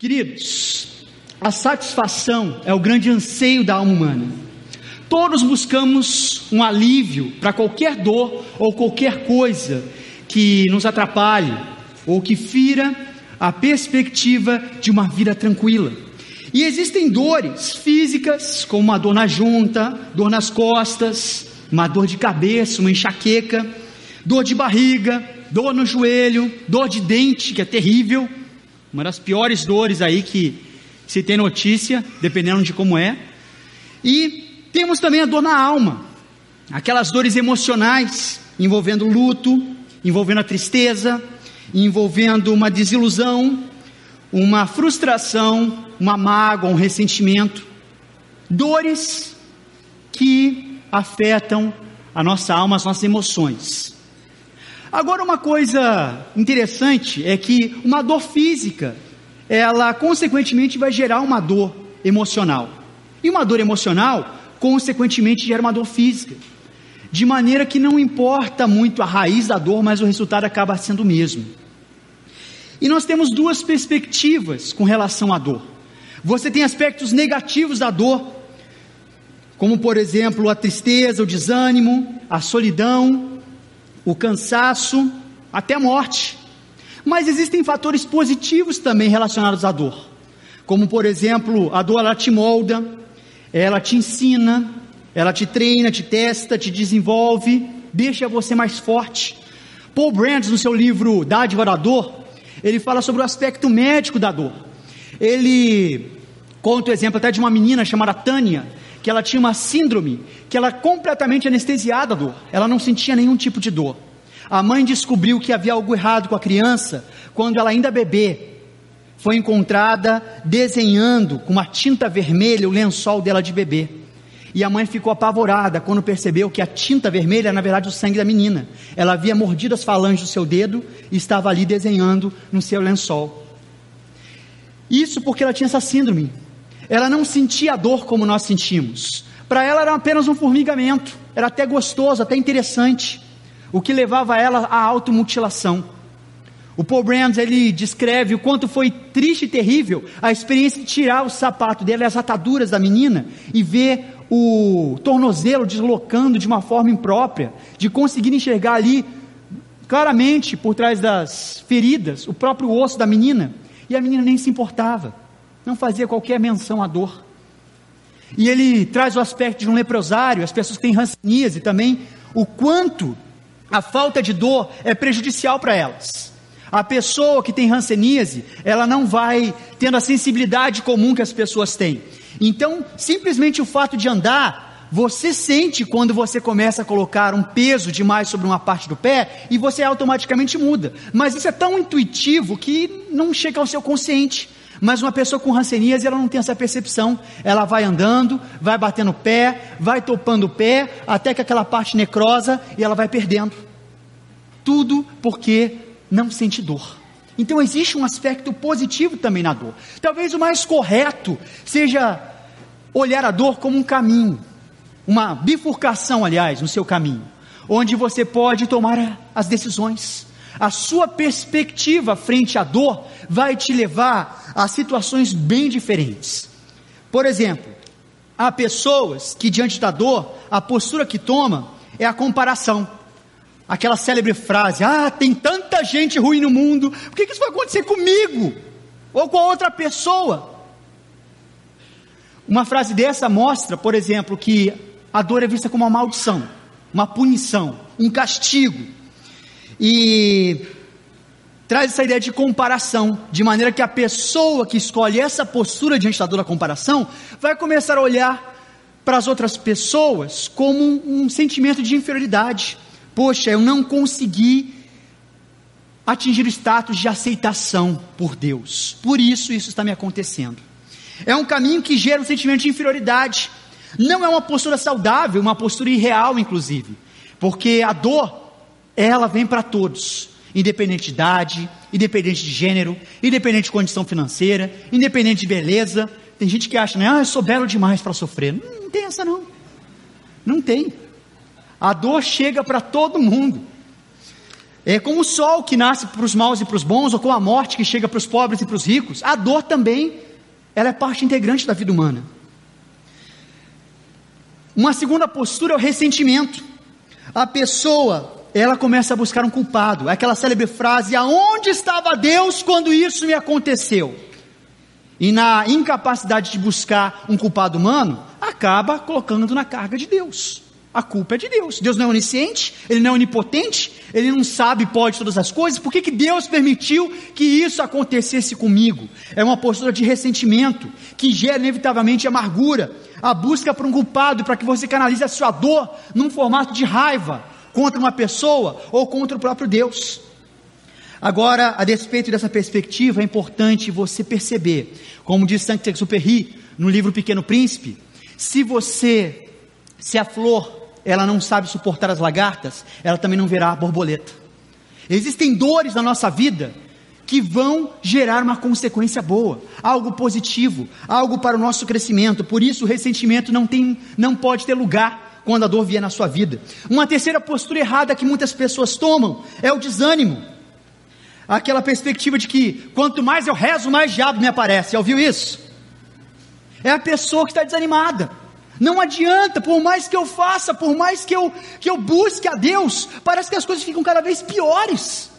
Queridos, a satisfação é o grande anseio da alma humana. Todos buscamos um alívio para qualquer dor ou qualquer coisa que nos atrapalhe ou que fira a perspectiva de uma vida tranquila. E existem dores físicas, como uma dor na junta, dor nas costas, uma dor de cabeça, uma enxaqueca, dor de barriga, dor no joelho, dor de dente, que é terrível, uma das piores dores aí que se tem notícia, dependendo de como é. E temos também a dor na alma, aquelas dores emocionais, envolvendo luto, envolvendo a tristeza, envolvendo uma desilusão, uma frustração, uma mágoa, um ressentimento. Dores que afetam a nossa alma, as nossas emoções. Agora, uma coisa interessante é que uma dor física, ela consequentemente vai gerar uma dor emocional. E uma dor emocional, consequentemente, gera uma dor física. De maneira que não importa muito a raiz da dor, mas o resultado acaba sendo o mesmo. E nós temos duas perspectivas com relação à dor. Você tem aspectos negativos da dor, como por exemplo a tristeza, o desânimo, a solidão, o cansaço, até a morte. Mas existem fatores positivos também relacionados à dor, como por exemplo, a dor ela te molda, ela te ensina, ela te treina, te testa, te desenvolve, deixa você mais forte. Paul Brands, no seu livro Dádiva da Dor, ele fala sobre o aspecto médico da dor. Ele conta o exemplo até de uma menina chamada Tânia, que ela tinha uma síndrome, que ela completamente anestesiada a dor, ela não sentia nenhum tipo de dor. A mãe descobriu que havia algo errado com a criança quando ela ainda bebê foi encontrada desenhando com uma tinta vermelha o lençol dela de bebê. E a mãe ficou apavorada quando percebeu que a tinta vermelha era na verdade o sangue da menina. Ela havia mordido as falanges do seu dedo e estava ali desenhando no seu lençol. Isso porque ela tinha essa síndrome. Ela não sentia dor como nós sentimos. Para ela era apenas um formigamento, era até gostoso, até interessante, o que levava ela à automutilação. O Paul Brands ele descreve o quanto foi triste e terrível a experiência de tirar o sapato dela, as ataduras da menina e ver o tornozelo deslocando de uma forma imprópria, de conseguir enxergar ali claramente por trás das feridas o próprio osso da menina, e a menina nem se importava não fazia qualquer menção à dor. E ele traz o aspecto de um leprosário, as pessoas que têm ranceníase também, o quanto a falta de dor é prejudicial para elas. A pessoa que tem ranceníase, ela não vai tendo a sensibilidade comum que as pessoas têm. Então, simplesmente o fato de andar, você sente quando você começa a colocar um peso demais sobre uma parte do pé e você automaticamente muda. Mas isso é tão intuitivo que não chega ao seu consciente. Mas uma pessoa com rancenias, ela não tem essa percepção. Ela vai andando, vai batendo o pé, vai topando o pé, até que aquela parte necrosa e ela vai perdendo. Tudo porque não sente dor. Então existe um aspecto positivo também na dor. Talvez o mais correto seja olhar a dor como um caminho, uma bifurcação, aliás, no seu caminho, onde você pode tomar as decisões. A sua perspectiva frente à dor vai te levar a situações bem diferentes. Por exemplo, há pessoas que diante da dor, a postura que toma é a comparação. Aquela célebre frase: Ah, tem tanta gente ruim no mundo, por que, que isso vai acontecer comigo? Ou com outra pessoa? Uma frase dessa mostra, por exemplo, que a dor é vista como uma maldição, uma punição, um castigo e traz essa ideia de comparação, de maneira que a pessoa que escolhe essa postura diante da dor da comparação vai começar a olhar para as outras pessoas como um, um sentimento de inferioridade. Poxa, eu não consegui atingir o status de aceitação por Deus, por isso isso está me acontecendo. É um caminho que gera um sentimento de inferioridade. Não é uma postura saudável, uma postura irreal, inclusive, porque a dor ela vem para todos, independente de idade, independente de gênero, independente de condição financeira, independente de beleza. Tem gente que acha, né, ah, eu sou belo demais para sofrer. Não, não tem essa não. Não tem. A dor chega para todo mundo. É como o sol que nasce para os maus e para os bons, ou como a morte que chega para os pobres e para os ricos. A dor também, ela é parte integrante da vida humana. Uma segunda postura é o ressentimento. A pessoa, ela começa a buscar um culpado. É aquela célebre frase: aonde estava Deus quando isso me aconteceu? E na incapacidade de buscar um culpado humano, acaba colocando na carga de Deus. A culpa é de Deus. Deus não é onisciente, Ele não é onipotente, Ele não sabe, pode todas as coisas. Por que, que Deus permitiu que isso acontecesse comigo? É uma postura de ressentimento que gera inevitavelmente amargura, a busca por um culpado para que você canalize a sua dor num formato de raiva contra uma pessoa ou contra o próprio Deus. Agora, a despeito dessa perspectiva, é importante você perceber, como diz Saint-Exupéry no livro Pequeno Príncipe, se você, se a flor ela não sabe suportar as lagartas, ela também não verá a borboleta. Existem dores na nossa vida que vão gerar uma consequência boa, algo positivo, algo para o nosso crescimento. Por isso, o ressentimento não, tem, não pode ter lugar quando a dor vier na sua vida. Uma terceira postura errada que muitas pessoas tomam é o desânimo. Aquela perspectiva de que quanto mais eu rezo, mais diabo me aparece. Já ouviu isso? É a pessoa que está desanimada. Não adianta, por mais que eu faça, por mais que eu, que eu busque a Deus, parece que as coisas ficam cada vez piores.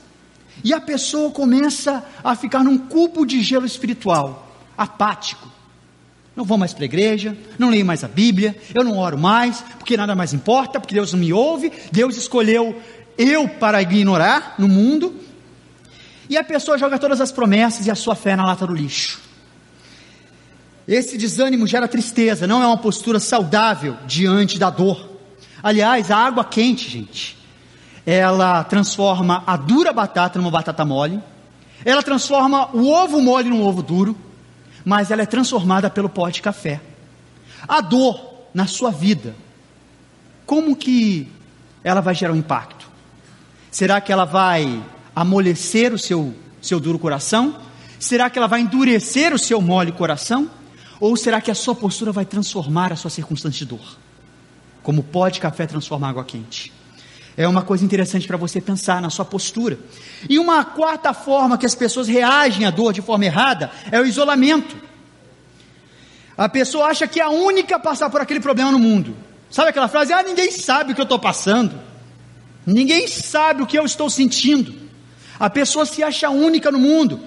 E a pessoa começa a ficar num cubo de gelo espiritual, apático. Não vou mais para a igreja, não leio mais a Bíblia, eu não oro mais, porque nada mais importa, porque Deus não me ouve, Deus escolheu eu para ignorar no mundo. E a pessoa joga todas as promessas e a sua fé na lata do lixo. Esse desânimo gera tristeza, não é uma postura saudável diante da dor. Aliás, a água quente, gente, ela transforma a dura batata numa batata mole, ela transforma o ovo mole num ovo duro, mas ela é transformada pelo pó de café. A dor na sua vida, como que ela vai gerar um impacto? Será que ela vai amolecer o seu, seu duro coração? Será que ela vai endurecer o seu mole coração? Ou será que a sua postura vai transformar a sua circunstância de dor? Como pode café transformar água quente? É uma coisa interessante para você pensar na sua postura. E uma quarta forma que as pessoas reagem à dor de forma errada é o isolamento. A pessoa acha que é a única a passar por aquele problema no mundo. Sabe aquela frase? Ah, ninguém sabe o que eu estou passando. Ninguém sabe o que eu estou sentindo. A pessoa se acha única no mundo.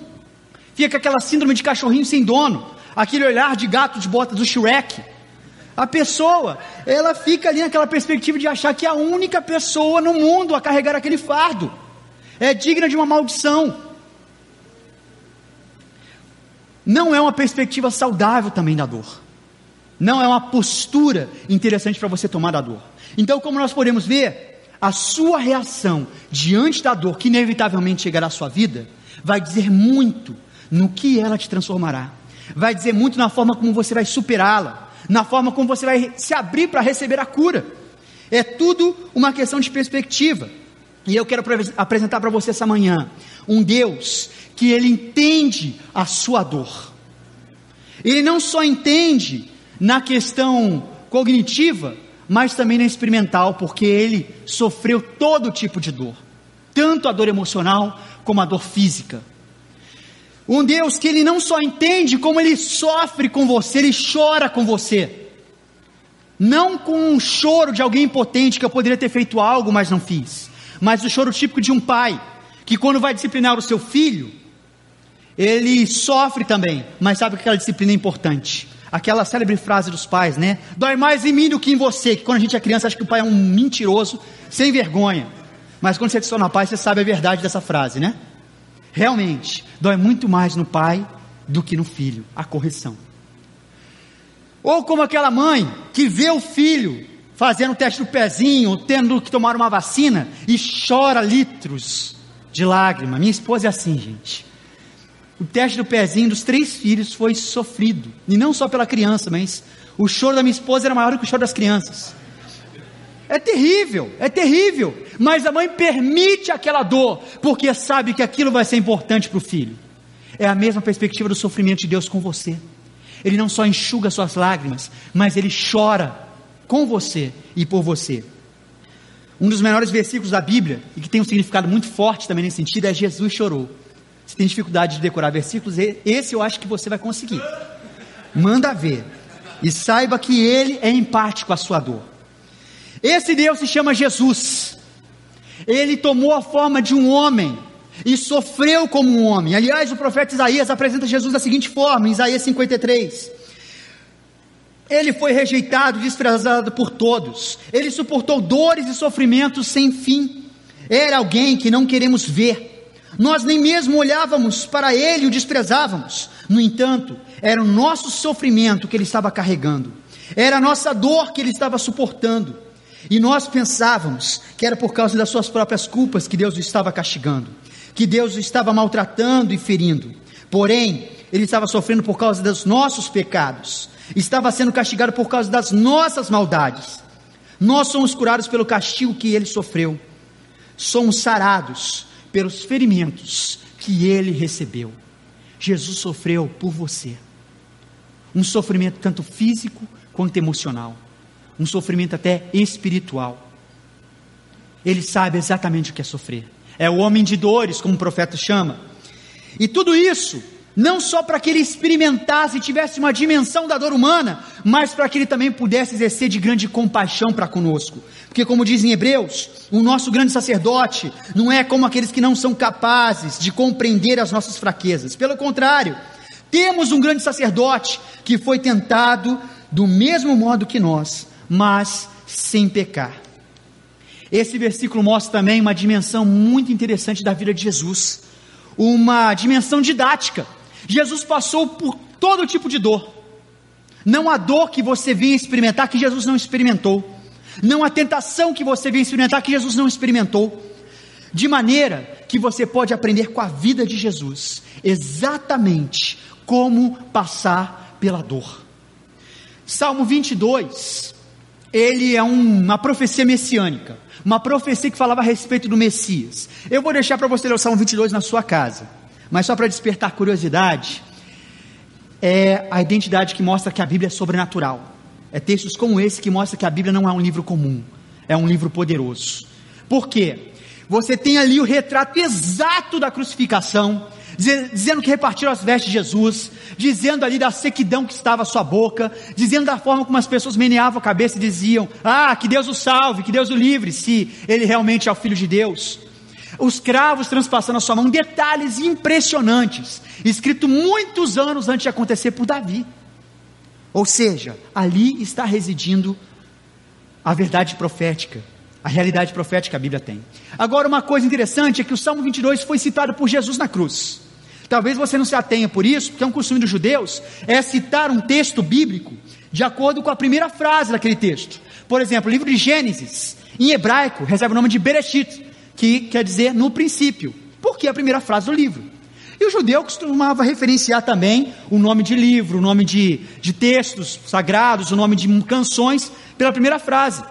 Fica aquela síndrome de cachorrinho sem dono aquele olhar de gato de bota do Shrek. A pessoa, ela fica ali naquela perspectiva de achar que é a única pessoa no mundo a carregar aquele fardo. É digna de uma maldição. Não é uma perspectiva saudável também da dor. Não é uma postura interessante para você tomar da dor. Então, como nós podemos ver, a sua reação diante da dor que inevitavelmente chegará à sua vida vai dizer muito no que ela te transformará vai dizer muito na forma como você vai superá-la, na forma como você vai se abrir para receber a cura. É tudo uma questão de perspectiva. E eu quero apresentar para você essa manhã um Deus que ele entende a sua dor. Ele não só entende na questão cognitiva, mas também na experimental, porque ele sofreu todo tipo de dor, tanto a dor emocional como a dor física. Um Deus que ele não só entende, como ele sofre com você, ele chora com você. Não com um choro de alguém impotente que eu poderia ter feito algo, mas não fiz. Mas o choro típico de um pai, que quando vai disciplinar o seu filho, ele sofre também, mas sabe que aquela disciplina é importante. Aquela célebre frase dos pais, né? Dói mais em mim do que em você. Que quando a gente é criança, acha que o pai é um mentiroso, sem vergonha. Mas quando você se torna pai, você sabe a verdade dessa frase, né? Realmente, dói muito mais no pai do que no filho, a correção. Ou como aquela mãe que vê o filho fazendo o teste do pezinho, tendo que tomar uma vacina e chora litros de lágrima. Minha esposa é assim, gente. O teste do pezinho dos três filhos foi sofrido, e não só pela criança, mas o choro da minha esposa era maior do que o choro das crianças. É terrível, é terrível. Mas a mãe permite aquela dor, porque sabe que aquilo vai ser importante para o filho. É a mesma perspectiva do sofrimento de Deus com você. Ele não só enxuga suas lágrimas, mas ele chora com você e por você. Um dos menores versículos da Bíblia, e que tem um significado muito forte também nesse sentido, é Jesus chorou. Se tem dificuldade de decorar versículos, esse eu acho que você vai conseguir. Manda ver. E saiba que ele é empático à sua dor. Esse Deus se chama Jesus. Ele tomou a forma de um homem e sofreu como um homem. Aliás, o profeta Isaías apresenta Jesus da seguinte forma, em Isaías 53. Ele foi rejeitado, desprezado por todos. Ele suportou dores e sofrimentos sem fim. Era alguém que não queremos ver. Nós nem mesmo olhávamos para ele e o desprezávamos. No entanto, era o nosso sofrimento que ele estava carregando. Era a nossa dor que ele estava suportando. E nós pensávamos que era por causa das suas próprias culpas que Deus o estava castigando, que Deus o estava maltratando e ferindo. Porém, ele estava sofrendo por causa dos nossos pecados, estava sendo castigado por causa das nossas maldades. Nós somos curados pelo castigo que ele sofreu, somos sarados pelos ferimentos que ele recebeu. Jesus sofreu por você, um sofrimento tanto físico quanto emocional um sofrimento até espiritual. Ele sabe exatamente o que é sofrer. É o homem de dores, como o profeta chama. E tudo isso, não só para que ele experimentasse e tivesse uma dimensão da dor humana, mas para que ele também pudesse exercer de grande compaixão para conosco. Porque, como dizem Hebreus, o nosso grande sacerdote não é como aqueles que não são capazes de compreender as nossas fraquezas. Pelo contrário, temos um grande sacerdote que foi tentado do mesmo modo que nós, mas sem pecar. Esse versículo mostra também uma dimensão muito interessante da vida de Jesus, uma dimensão didática. Jesus passou por todo tipo de dor. Não há dor que você vinha experimentar que Jesus não experimentou. Não há tentação que você vinha experimentar que Jesus não experimentou. De maneira que você pode aprender com a vida de Jesus exatamente como passar pela dor. Salmo 22 ele é um, uma profecia messiânica, uma profecia que falava a respeito do Messias. Eu vou deixar para você ler o Salmo 22 na sua casa, mas só para despertar curiosidade, é a identidade que mostra que a Bíblia é sobrenatural. É textos como esse que mostra que a Bíblia não é um livro comum, é um livro poderoso. Por quê? Você tem ali o retrato exato da crucificação, dizendo que repartiram as vestes de Jesus, dizendo ali da sequidão que estava a sua boca, dizendo da forma como as pessoas meneavam a cabeça e diziam: Ah, que Deus o salve, que Deus o livre, se ele realmente é o Filho de Deus. Os cravos transpassando a sua mão, detalhes impressionantes, escrito muitos anos antes de acontecer por Davi. Ou seja, ali está residindo a verdade profética, a realidade profética que a Bíblia tem. Agora, uma coisa interessante é que o Salmo 22 foi citado por Jesus na cruz. Talvez você não se atenha por isso, porque é um costume dos judeus, é citar um texto bíblico de acordo com a primeira frase daquele texto. Por exemplo, o livro de Gênesis, em hebraico, recebe o nome de Bereshit, que quer dizer no princípio, porque é a primeira frase do livro. E o judeu costumava referenciar também o nome de livro, o nome de, de textos sagrados, o nome de canções, pela primeira frase.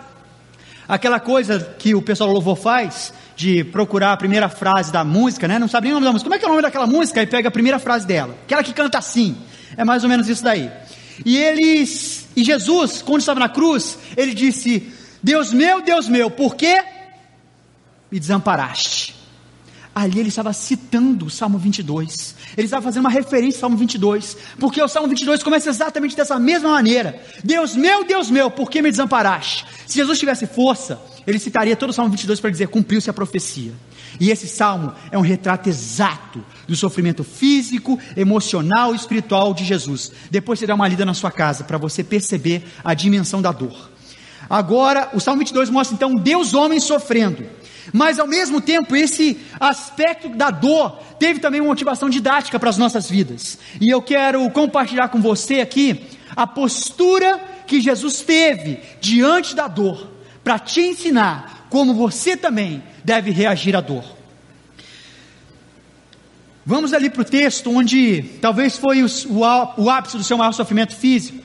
Aquela coisa que o pessoal do louvor faz, de procurar a primeira frase da música, né? Não sabe nem o nome da música. Como é que é o nome daquela música? E pega a primeira frase dela. Aquela que canta assim. É mais ou menos isso daí. E eles, e Jesus, quando estava na cruz, ele disse: Deus meu, Deus meu, por que me desamparaste? Ali ele estava citando o Salmo 22. Ele estava fazendo uma referência ao Salmo 22, porque o Salmo 22 começa exatamente dessa mesma maneira: Deus meu, Deus meu, por que me desamparaste? Se Jesus tivesse força, ele citaria todo o Salmo 22 para dizer: cumpriu-se a profecia. E esse salmo é um retrato exato do sofrimento físico, emocional e espiritual de Jesus. Depois você dá uma lida na sua casa para você perceber a dimensão da dor. Agora, o Salmo 22 mostra então Deus homem sofrendo. Mas ao mesmo tempo, esse aspecto da dor teve também uma motivação didática para as nossas vidas. E eu quero compartilhar com você aqui a postura que Jesus teve diante da dor para te ensinar como você também deve reagir à dor. Vamos ali para o texto onde talvez foi o, o, o ápice do seu maior sofrimento físico,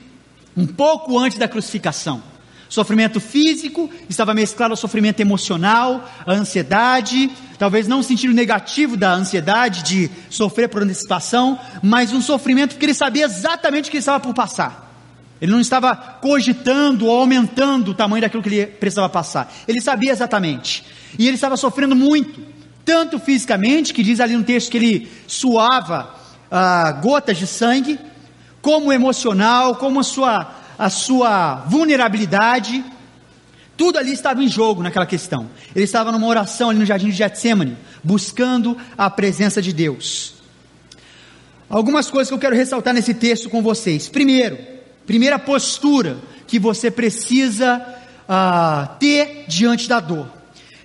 um pouco antes da crucificação. Sofrimento físico estava mesclado ao sofrimento emocional, a ansiedade, talvez não o sentido negativo da ansiedade de sofrer por antecipação, mas um sofrimento que ele sabia exatamente o que ele estava por passar. Ele não estava cogitando ou aumentando o tamanho daquilo que ele precisava passar. Ele sabia exatamente. E ele estava sofrendo muito, tanto fisicamente, que diz ali no texto que ele suava ah, gotas de sangue, como emocional, como a sua, a sua vulnerabilidade. Tudo ali estava em jogo naquela questão. Ele estava numa oração ali no jardim de Getsemane, buscando a presença de Deus. Algumas coisas que eu quero ressaltar nesse texto com vocês. Primeiro, primeira postura que você precisa uh, ter diante da dor.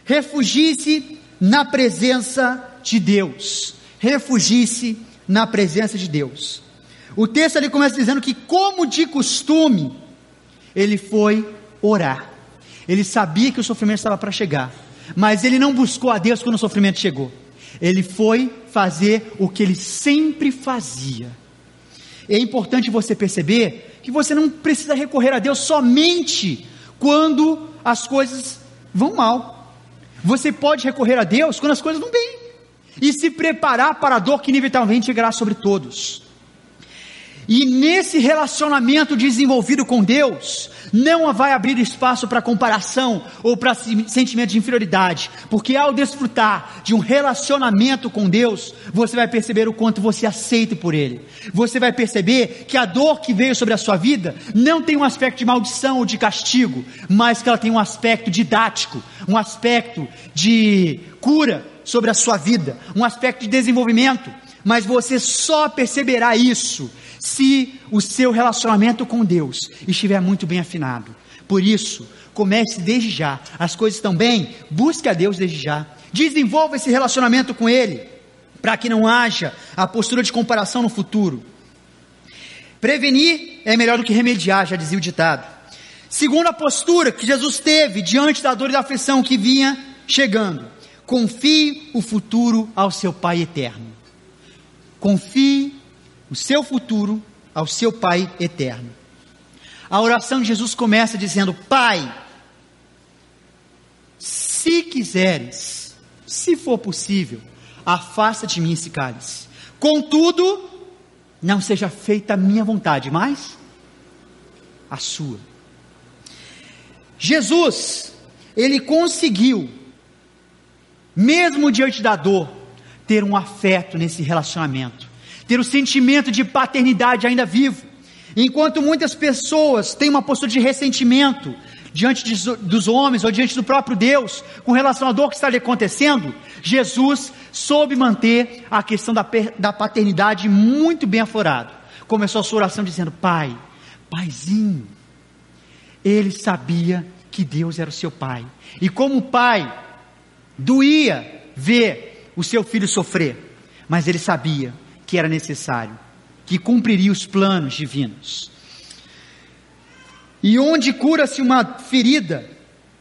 Refugie-se na presença de Deus. Refugie-se na presença de Deus. O texto ali começa dizendo que, como de costume, ele foi orar. Ele sabia que o sofrimento estava para chegar, mas ele não buscou a Deus quando o sofrimento chegou. Ele foi fazer o que ele sempre fazia. É importante você perceber que você não precisa recorrer a Deus somente quando as coisas vão mal. Você pode recorrer a Deus quando as coisas vão bem e se preparar para a dor que inevitavelmente chegará sobre todos. E nesse relacionamento desenvolvido com Deus, não vai abrir espaço para comparação ou para sentimento de inferioridade, porque ao desfrutar de um relacionamento com Deus, você vai perceber o quanto você aceita por Ele. Você vai perceber que a dor que veio sobre a sua vida não tem um aspecto de maldição ou de castigo, mas que ela tem um aspecto didático, um aspecto de cura sobre a sua vida, um aspecto de desenvolvimento. Mas você só perceberá isso se o seu relacionamento com Deus estiver muito bem afinado. Por isso, comece desde já. As coisas estão bem, busque a Deus desde já. Desenvolva esse relacionamento com Ele, para que não haja a postura de comparação no futuro. Prevenir é melhor do que remediar, já dizia o ditado. Segunda postura que Jesus teve diante da dor e da aflição que vinha chegando: confie o futuro ao seu Pai eterno. Confie o seu futuro ao seu Pai eterno. A oração de Jesus começa dizendo: Pai, se quiseres, se for possível, afasta de mim esse cálice. Contudo, não seja feita a minha vontade, mas a sua. Jesus, ele conseguiu, mesmo diante da dor, ter um afeto nesse relacionamento ter o sentimento de paternidade ainda vivo. Enquanto muitas pessoas têm uma postura de ressentimento diante de, dos homens ou diante do próprio Deus com relação à dor que está lhe acontecendo, Jesus soube manter a questão da, da paternidade muito bem aflorado. Começou a sua oração dizendo: Pai, Paizinho. Ele sabia que Deus era o seu pai. E como pai, doía ver o seu filho sofrer, mas ele sabia que era necessário, que cumpriria os planos divinos. E onde cura-se uma ferida,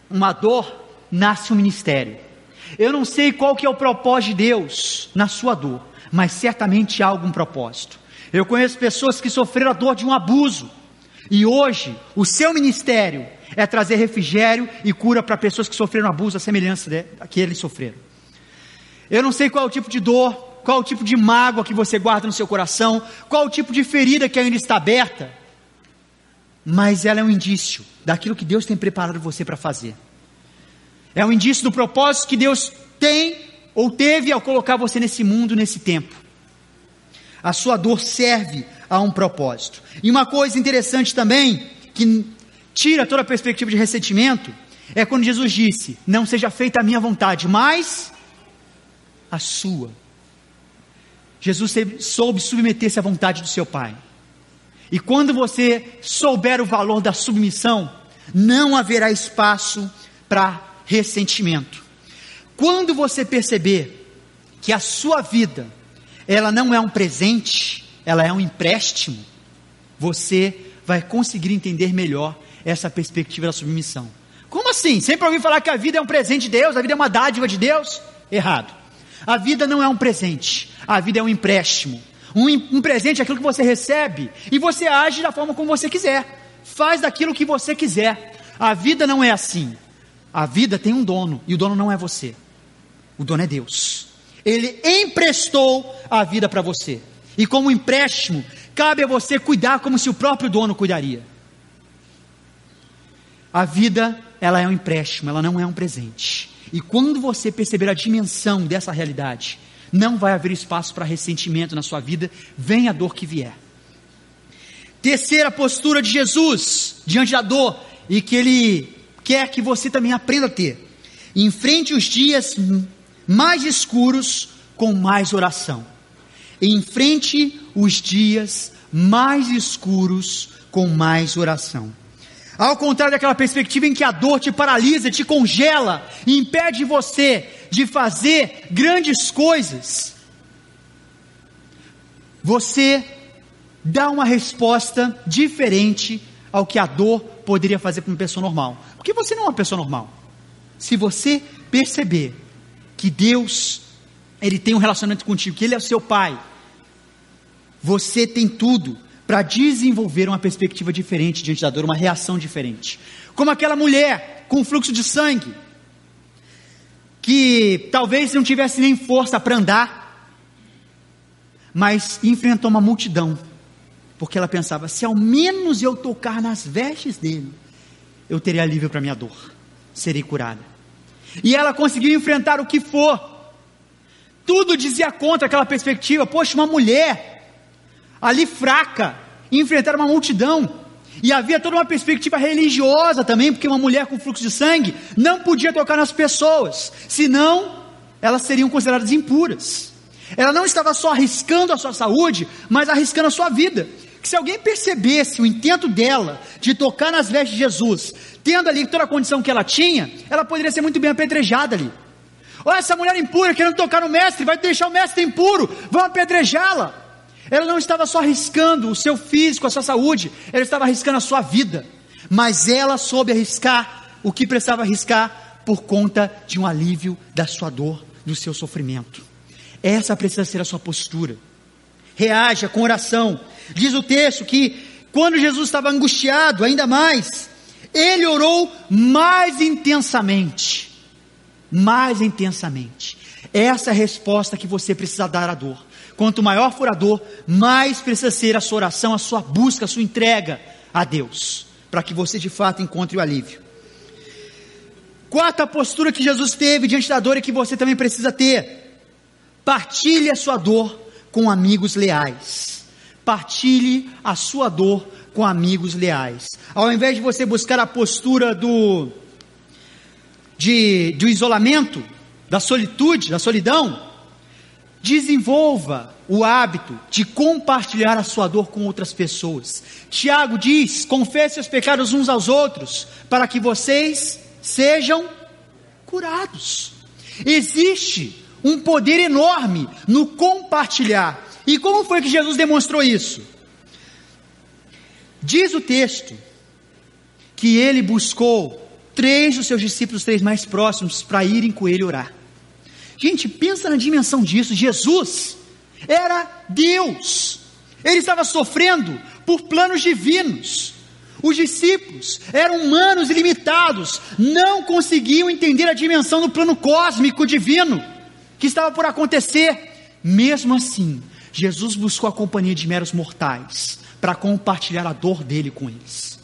uma dor, nasce um ministério. Eu não sei qual que é o propósito de Deus na sua dor, mas certamente há algum propósito. Eu conheço pessoas que sofreram a dor de um abuso, e hoje o seu ministério é trazer refrigério e cura para pessoas que sofreram abuso, a semelhança que eles sofreram. Eu não sei qual é o tipo de dor, qual o tipo de mágoa que você guarda no seu coração, qual o tipo de ferida que ainda está aberta, mas ela é um indício daquilo que Deus tem preparado você para fazer. É um indício do propósito que Deus tem ou teve ao colocar você nesse mundo, nesse tempo. A sua dor serve a um propósito. E uma coisa interessante também, que tira toda a perspectiva de ressentimento, é quando Jesus disse: Não seja feita a minha vontade, mas a sua. Jesus soube submeter-se à vontade do seu Pai. E quando você souber o valor da submissão, não haverá espaço para ressentimento. Quando você perceber que a sua vida, ela não é um presente, ela é um empréstimo, você vai conseguir entender melhor essa perspectiva da submissão. Como assim? Sempre ouvi falar que a vida é um presente de Deus, a vida é uma dádiva de Deus? Errado. A vida não é um presente, a vida é um empréstimo. Um, um presente é aquilo que você recebe e você age da forma como você quiser, faz daquilo que você quiser. A vida não é assim. A vida tem um dono e o dono não é você, o dono é Deus. Ele emprestou a vida para você, e como empréstimo, cabe a você cuidar como se o próprio dono cuidaria. A vida, ela é um empréstimo, ela não é um presente. E quando você perceber a dimensão dessa realidade, não vai haver espaço para ressentimento na sua vida, venha a dor que vier. Terceira postura de Jesus diante da dor, e que Ele quer que você também aprenda a ter. Enfrente os dias mais escuros com mais oração. Enfrente os dias mais escuros com mais oração. Ao contrário daquela perspectiva em que a dor te paralisa, te congela e impede você de fazer grandes coisas, você dá uma resposta diferente ao que a dor poderia fazer para uma pessoa normal. Porque você não é uma pessoa normal. Se você perceber que Deus, Ele tem um relacionamento contigo, que Ele é o seu Pai, você tem tudo para desenvolver uma perspectiva diferente diante da dor, uma reação diferente. Como aquela mulher com fluxo de sangue, que talvez não tivesse nem força para andar, mas enfrentou uma multidão, porque ela pensava: se ao menos eu tocar nas vestes dele, eu terei alívio para minha dor, serei curada. E ela conseguiu enfrentar o que for. Tudo dizia contra aquela perspectiva. Poxa, uma mulher ali fraca, enfrentar uma multidão. E havia toda uma perspectiva religiosa também, porque uma mulher com fluxo de sangue não podia tocar nas pessoas, senão elas seriam consideradas impuras. Ela não estava só arriscando a sua saúde, mas arriscando a sua vida. Que se alguém percebesse o intento dela de tocar nas vestes de Jesus, tendo ali toda a condição que ela tinha, ela poderia ser muito bem apedrejada ali. Olha essa mulher impura querendo tocar no mestre, vai deixar o mestre impuro, vão apedrejá-la. Ela não estava só arriscando o seu físico, a sua saúde, ela estava arriscando a sua vida. Mas ela soube arriscar o que precisava arriscar por conta de um alívio da sua dor, do seu sofrimento. Essa precisa ser a sua postura. Reaja com oração. Diz o texto que quando Jesus estava angustiado ainda mais, ele orou mais intensamente. Mais intensamente. Essa é a resposta que você precisa dar à dor. Quanto maior for a dor, mais precisa ser a sua oração, a sua busca, a sua entrega a Deus, para que você de fato encontre o alívio. Quarta postura que Jesus teve diante da dor e que você também precisa ter: partilhe a sua dor com amigos leais. Partilhe a sua dor com amigos leais. Ao invés de você buscar a postura do, de, do isolamento, da solitude, da solidão, Desenvolva o hábito de compartilhar a sua dor com outras pessoas. Tiago diz: confesse os pecados uns aos outros, para que vocês sejam curados. Existe um poder enorme no compartilhar. E como foi que Jesus demonstrou isso? Diz o texto que ele buscou três dos seus discípulos, três mais próximos, para irem com ele orar. Gente, pensa na dimensão disso. Jesus era Deus. Ele estava sofrendo por planos divinos. Os discípulos eram humanos e limitados, não conseguiam entender a dimensão do plano cósmico divino que estava por acontecer. Mesmo assim, Jesus buscou a companhia de meros mortais para compartilhar a dor dele com eles.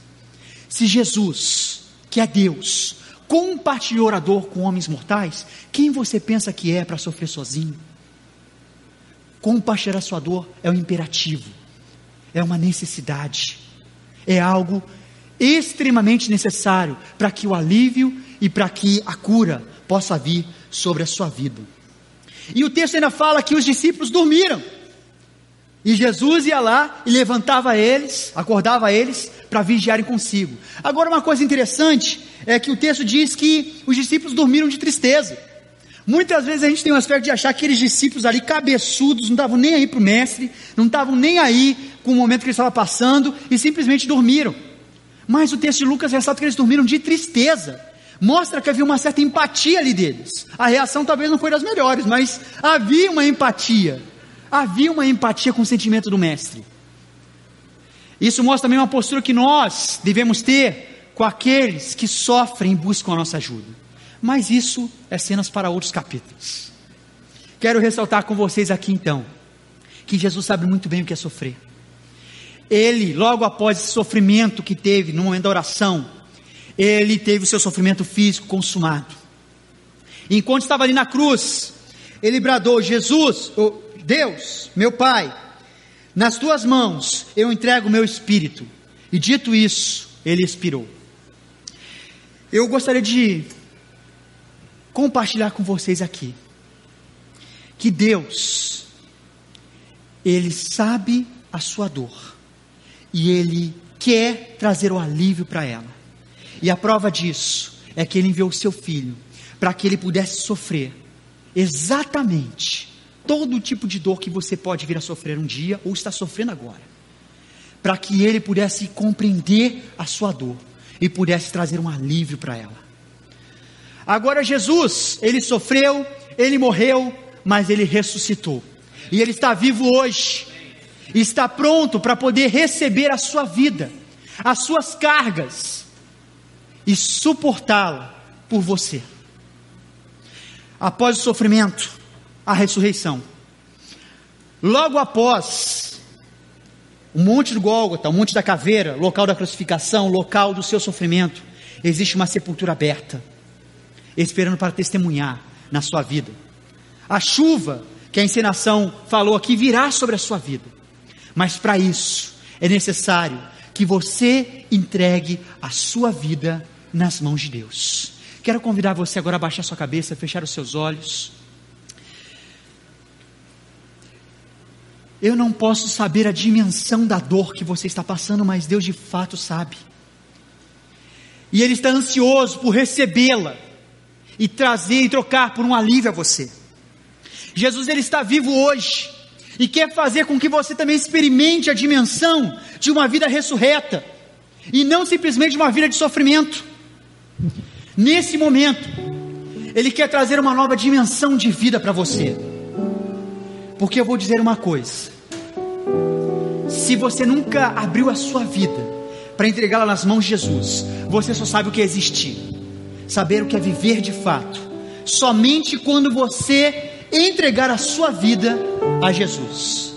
Se Jesus, que é Deus, compartilhou a dor com homens mortais, quem você pensa que é para sofrer sozinho? Compartilhar a sua dor é um imperativo, é uma necessidade, é algo extremamente necessário para que o alívio e para que a cura possa vir sobre a sua vida. E o texto ainda fala que os discípulos dormiram. E Jesus ia lá e levantava eles, acordava eles para vigiarem consigo. Agora, uma coisa interessante é que o texto diz que os discípulos dormiram de tristeza. Muitas vezes a gente tem um aspecto de achar que aqueles discípulos ali, cabeçudos, não estavam nem aí para o mestre, não estavam nem aí com o momento que ele estava passando e simplesmente dormiram. Mas o texto de Lucas ressalta que eles dormiram de tristeza. Mostra que havia uma certa empatia ali deles. A reação talvez não foi das melhores, mas havia uma empatia havia uma empatia com o sentimento do mestre. Isso mostra também uma postura que nós devemos ter com aqueles que sofrem e buscam a nossa ajuda. Mas isso é cenas para outros capítulos. Quero ressaltar com vocês aqui então, que Jesus sabe muito bem o que é sofrer. Ele, logo após esse sofrimento que teve no momento da oração, ele teve o seu sofrimento físico consumado. Enquanto estava ali na cruz, ele bradou: Jesus, oh, Deus, meu Pai, nas tuas mãos eu entrego o meu espírito. E dito isso, ele expirou. Eu gostaria de compartilhar com vocês aqui que Deus, Ele sabe a sua dor e Ele quer trazer o alívio para ela. E a prova disso é que Ele enviou o seu filho para que ele pudesse sofrer exatamente todo tipo de dor que você pode vir a sofrer um dia ou está sofrendo agora, para que ele pudesse compreender a sua dor e pudesse trazer um alívio para ela. Agora Jesus, ele sofreu, ele morreu, mas ele ressuscitou. E ele está vivo hoje. E está pronto para poder receber a sua vida, as suas cargas e suportá-la por você. Após o sofrimento, a ressurreição. Logo após o Monte do Gólgota, o Monte da Caveira, local da crucificação, local do seu sofrimento, existe uma sepultura aberta, esperando para testemunhar na sua vida. A chuva que a encenação falou aqui virá sobre a sua vida, mas para isso é necessário que você entregue a sua vida nas mãos de Deus. Quero convidar você agora a baixar sua cabeça, fechar os seus olhos. Eu não posso saber a dimensão da dor que você está passando, mas Deus de fato sabe. E Ele está ansioso por recebê-la e trazer e trocar por um alívio a você. Jesus ele está vivo hoje e quer fazer com que você também experimente a dimensão de uma vida ressurreta e não simplesmente uma vida de sofrimento. Nesse momento, ele quer trazer uma nova dimensão de vida para você. Porque eu vou dizer uma coisa: se você nunca abriu a sua vida para entregá-la nas mãos de Jesus, você só sabe o que é existir, saber o que é viver de fato, somente quando você entregar a sua vida a Jesus.